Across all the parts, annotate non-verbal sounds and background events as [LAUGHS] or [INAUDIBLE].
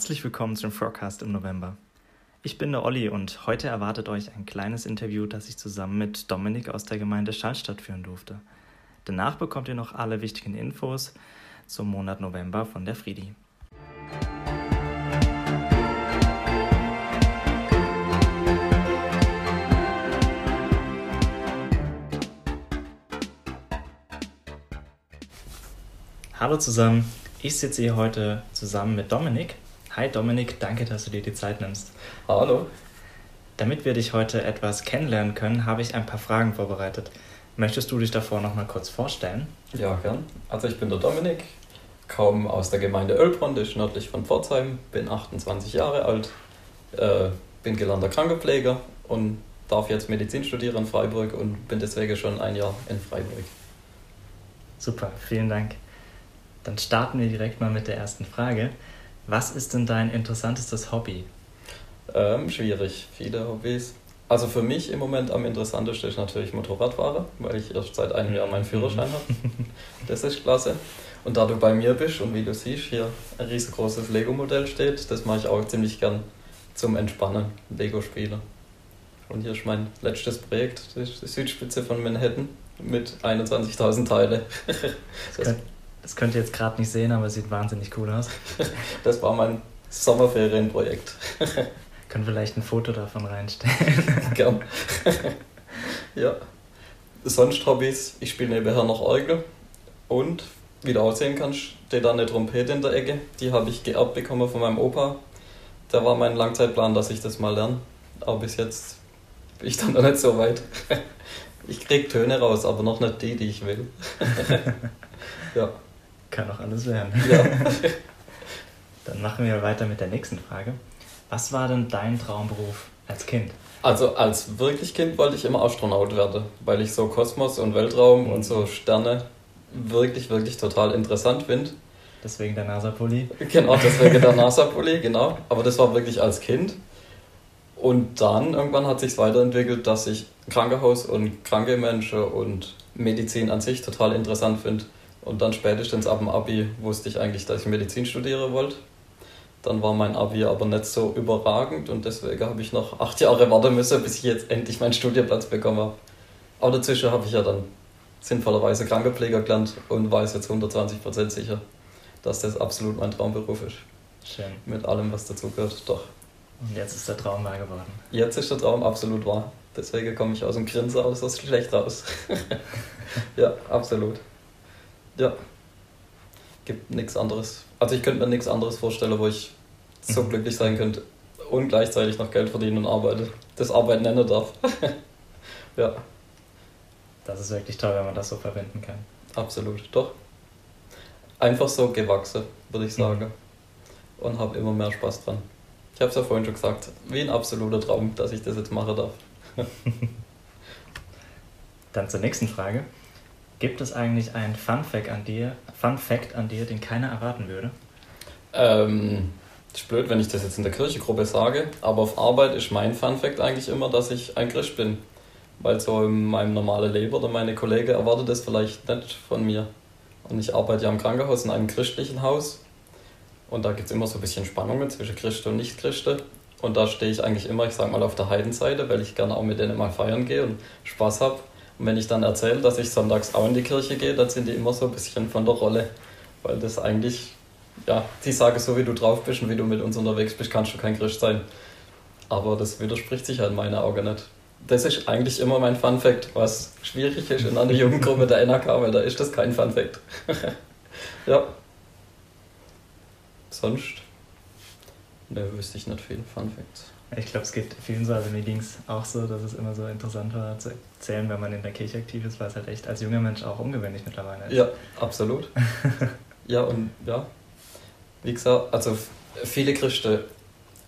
Herzlich willkommen zum Forecast im November. Ich bin der Olli und heute erwartet euch ein kleines Interview, das ich zusammen mit Dominik aus der Gemeinde Schallstadt führen durfte. Danach bekommt ihr noch alle wichtigen Infos zum Monat November von der Friedi. Hallo zusammen, ich sitze hier heute zusammen mit Dominik. Hi Dominik, danke, dass du dir die Zeit nimmst. Hallo. Damit wir dich heute etwas kennenlernen können, habe ich ein paar Fragen vorbereitet. Möchtest du dich davor noch mal kurz vorstellen? Ja, gern. Also ich bin der Dominik, komme aus der Gemeinde das ist nördlich von Pforzheim, bin 28 Jahre alt, äh, bin gelernter Krankenpfleger und darf jetzt Medizin studieren in Freiburg und bin deswegen schon ein Jahr in Freiburg. Super, vielen Dank. Dann starten wir direkt mal mit der ersten Frage. Was ist denn dein interessantestes Hobby? Ähm, schwierig, viele Hobbys. Also für mich im Moment am interessantesten ist natürlich Motorradfahrer, weil ich erst seit einem Jahr meinen Führerschein habe. [LAUGHS] Das ist klasse. Und da du bei mir bist und wie du siehst, hier ein riesengroßes Lego-Modell steht, das mache ich auch ziemlich gern zum Entspannen, Lego-Spiele. Und hier ist mein letztes Projekt, die Südspitze von Manhattan mit 21.000 Teile. [LAUGHS] Das, das könnt ihr jetzt gerade nicht sehen, aber es sieht wahnsinnig cool aus. [LAUGHS] Das war mein Sommerferienprojekt. [LAUGHS] Können vielleicht ein Foto davon reinstellen. [LAUGHS] Gern. ja. Sonst Hobbys, ich spiele nebenher noch Orgel und wie du auch sehen kannst, steht da eine Trompete in der Ecke. Die habe ich geerbt bekommen von meinem Opa. Da war mein Langzeitplan, dass ich das mal lerne. Aber bis jetzt bin ich dann noch nicht so weit. Ich kriege Töne raus, aber noch nicht die, die ich will. ja. Kann auch alles werden. Ja. [LAUGHS] Dann machen wir weiter mit der nächsten Frage. Was war denn dein Traumberuf als Kind? Also als wirklich Kind wollte ich immer Astronaut werden, weil ich so Kosmos und Weltraum und so Sterne wirklich, wirklich total interessant finde. Deswegen der NASA-Pulli? Genau, deswegen der [LAUGHS] NASA-Pulli, genau. Aber das war wirklich als Kind. Und dann irgendwann hat sich weiterentwickelt, dass ich Krankenhaus und kranke Menschen und Medizin an sich total interessant finde. Und dann spätestens ab dem Abi wusste ich eigentlich, dass ich Medizin studieren wollte. Dann war mein Abi aber nicht so überragend und deswegen habe ich noch acht Jahre warten müssen, bis ich jetzt endlich meinen Studienplatz bekommen habe. Aber dazwischen habe ich ja dann sinnvollerweise Krankenpfleger gelernt und weiß jetzt 120% sicher, dass das absolut mein Traumberuf ist. Schön. Mit allem, was dazugehört, doch. Und jetzt ist der Traum wahr geworden. Jetzt ist der Traum absolut wahr. Deswegen komme ich aus dem Grinsen aus das schlecht raus. [LAUGHS] ja, absolut. Ja. Gibt nichts anderes. Also ich könnte mir nichts anderes vorstellen, wo ich so Mhm. glücklich sein könnte und gleichzeitig noch Geld verdienen und arbeite. Das Arbeiten nennen darf. [LAUGHS] ja, Das ist wirklich toll, wenn man das so verwenden kann. absolut. Doch. Einfach so gewachsen, würde ich sagen. Und habe immer mehr Spaß dran. Ich habe es ja vorhin schon gesagt, wie ein absoluter Traum, dass ich das jetzt machen darf. [LAUGHS] Dann zur nächsten Frage. Gibt es eigentlich einen Fun Fact an dir, Fun Fact an dir, den keiner erwarten würde? Ähm, ist blöd, wenn ich das jetzt in der Kirchengruppe sage, aber auf Arbeit ist mein Funfact eigentlich immer, dass ich ein Christ bin. Weil so in meinem normalen Leben oder meine Kollegen erwartet das vielleicht nicht von mir. Und ich arbeite ja im Krankenhaus in einem christlichen Haus. Und da gibt es immer so ein bisschen Spannungen zwischen Christen und Nicht-Christen. Und da stehe ich eigentlich immer, ich sag mal, auf der Heidenseite, weil ich gerne auch mit denen mal feiern gehe und Spaß habe. Und wenn ich dann erzähle, dass ich sonntags auch in die Kirche gehe, dann sind die immer so ein bisschen von der Rolle. Weil das eigentlich ja, die sagen, so wie du drauf bist und wie du mit uns unterwegs bist, kannst du kein Christ sein. Aber das widerspricht sich halt in meinen Augen nicht. Das ist eigentlich immer mein Fun Fact, was schwierig ist in einer Jugendgruppe der NRK, weil da ist das kein Fun Fact. [LAUGHS] ja. Sonst? Ne, wüsste ich nicht viel Fun Facts. Ich glaube, es geht vielen so, also mir ging es auch so, dass es immer so interessant war zu erzählen, wenn man in der Kirche aktiv ist, weil es halt echt als junger Mensch auch ungewöhnlich mittlerweile ist. Ja, absolut. [LAUGHS] ja, und ja, wie gesagt, also viele Christen,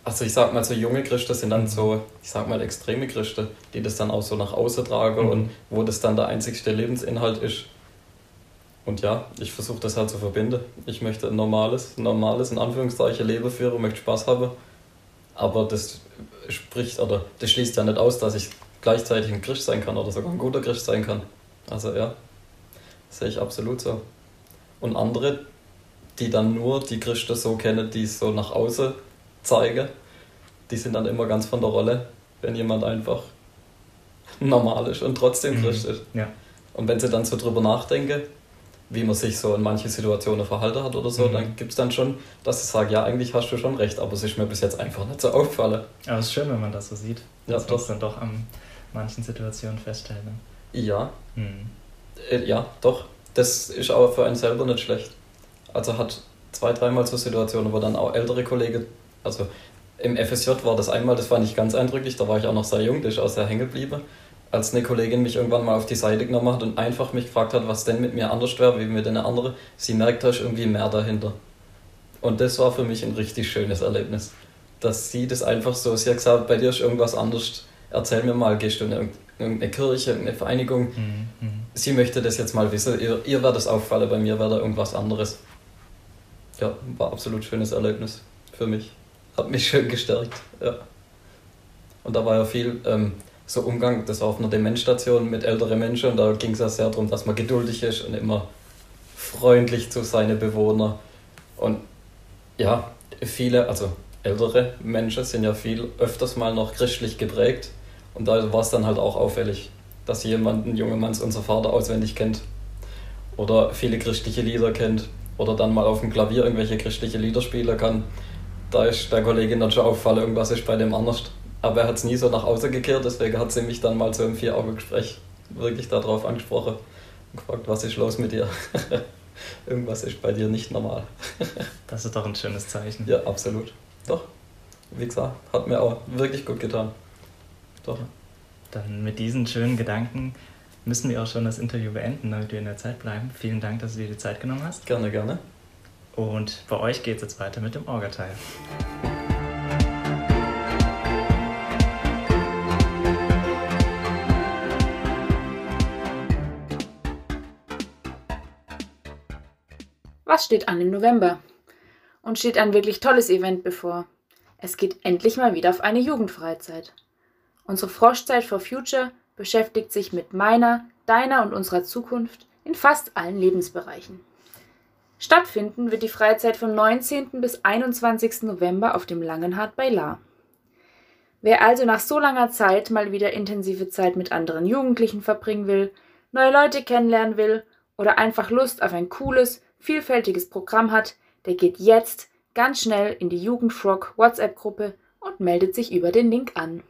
also ich sag mal, so junge Christen sind dann so, ich sag mal, extreme Christen, die das dann auch so nach außen tragen Mhm. und wo das dann der einzigste Lebensinhalt ist. Und ja, ich versuche das halt zu verbinden. Ich möchte ein normales, normales, in Anführungszeichen, Leben führen, möchte Spaß haben. Aber das spricht, oder das schließt ja nicht aus, dass ich gleichzeitig ein Christ sein kann oder sogar ein guter Christ sein kann. Also ja, sehe ich absolut so. Und andere, die dann nur die Christen so kennen, die so nach außen zeige, die sind dann immer ganz von der Rolle, wenn jemand einfach normal ist und trotzdem mhm. Christ ist. Ja. Und wenn sie dann so drüber nachdenke, wie man sich so in manchen Situationen verhalten hat oder so, mhm. dann gibt es dann schon, dass ich sage, ja, eigentlich hast du schon recht, aber es ist mir bis jetzt einfach nicht so auffallen. Aber es ist schön, wenn man das so sieht, ja, dass man es dann doch an manchen Situationen feststellt. Ne? Ja. Mhm. Äh, ja, doch. Das ist aber für einen selber nicht schlecht. Also hat zwei, dreimal so Situationen, wo dann auch ältere Kollegen, also im FSJ war das einmal, das war nicht ganz eindrücklich, da war ich auch noch sehr jung, das ist auch sehr hängen geblieben als eine Kollegin mich irgendwann mal auf die Seite genommen hat und einfach mich gefragt hat, was denn mit mir anders wäre, wie mit einer andere. Sie merkt, da ist irgendwie mehr dahinter. Und das war für mich ein richtig schönes Erlebnis. Dass sie das einfach so, sie hat gesagt, bei dir ist irgendwas anders, erzähl mir mal, gehst du in irgendeine Kirche, eine Vereinigung. Mhm, mhm. Sie möchte das jetzt mal wissen, ihr, ihr wird das auffallen, bei mir wäre da irgendwas anderes. Ja, war absolut schönes Erlebnis für mich. Hat mich schön gestärkt, ja. Und da war ja viel, ähm, so Umgang, das war auf einer Demenzstation mit älteren Menschen und da ging es ja sehr darum, dass man geduldig ist und immer freundlich zu seinen Bewohnern. Und ja, viele, also ältere Menschen sind ja viel öfters mal noch christlich geprägt und da war es dann halt auch auffällig, dass jemand, ein junger Mann, unser Vater auswendig kennt oder viele christliche Lieder kennt oder dann mal auf dem Klavier irgendwelche christliche Lieder spielen kann. Da ist der Kollegin dann schon auffallen, irgendwas ist bei dem anders. Aber er hat es nie so nach außen gekehrt, deswegen hat sie mich dann mal so im Vier-Augen-Gespräch wirklich darauf angesprochen und gefragt, was ist los mit dir? [LAUGHS] Irgendwas ist bei dir nicht normal. [LAUGHS] das ist doch ein schönes Zeichen. Ja, absolut. Doch. Wie gesagt, hat mir auch wirklich gut getan. Doch. Dann mit diesen schönen Gedanken müssen wir auch schon das Interview beenden, damit wir in der Zeit bleiben. Vielen Dank, dass du dir die Zeit genommen hast. Gerne, gerne. Und bei euch geht es jetzt weiter mit dem Orga-Teil. Was steht an im November? Und steht ein wirklich tolles Event bevor. Es geht endlich mal wieder auf eine Jugendfreizeit. Unsere Froschzeit for Future beschäftigt sich mit meiner, deiner und unserer Zukunft in fast allen Lebensbereichen. Stattfinden wird die Freizeit vom 19. bis 21. November auf dem Langenhardt bei La. Wer also nach so langer Zeit mal wieder intensive Zeit mit anderen Jugendlichen verbringen will, neue Leute kennenlernen will oder einfach Lust auf ein cooles, vielfältiges Programm hat, der geht jetzt ganz schnell in die Jugendfrog WhatsApp-Gruppe und meldet sich über den Link an.